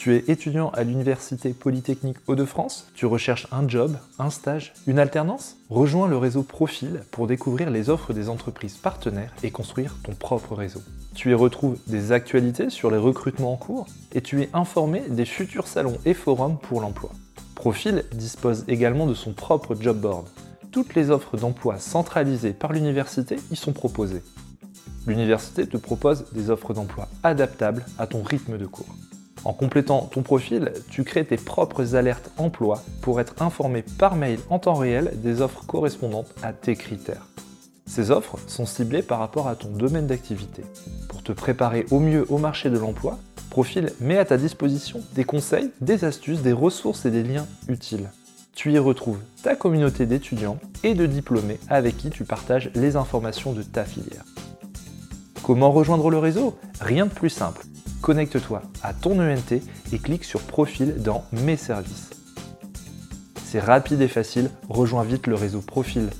Tu es étudiant à l'Université Polytechnique Hauts-de-France Tu recherches un job, un stage, une alternance? Rejoins le réseau Profil pour découvrir les offres des entreprises partenaires et construire ton propre réseau. Tu y retrouves des actualités sur les recrutements en cours et tu es informé des futurs salons et forums pour l'emploi. Profil dispose également de son propre job board. Toutes les offres d'emploi centralisées par l'université y sont proposées. L'université te propose des offres d'emploi adaptables à ton rythme de cours. En complétant ton profil, tu crées tes propres alertes emploi pour être informé par mail en temps réel des offres correspondantes à tes critères. Ces offres sont ciblées par rapport à ton domaine d'activité. Pour te préparer au mieux au marché de l'emploi, Profil met à ta disposition des conseils, des astuces, des ressources et des liens utiles. Tu y retrouves ta communauté d'étudiants et de diplômés avec qui tu partages les informations de ta filière. Comment rejoindre le réseau? Rien de plus simple. Connecte-toi à ton ENT et clique sur Profil dans Mes services. C'est rapide et facile, rejoins vite le réseau Profil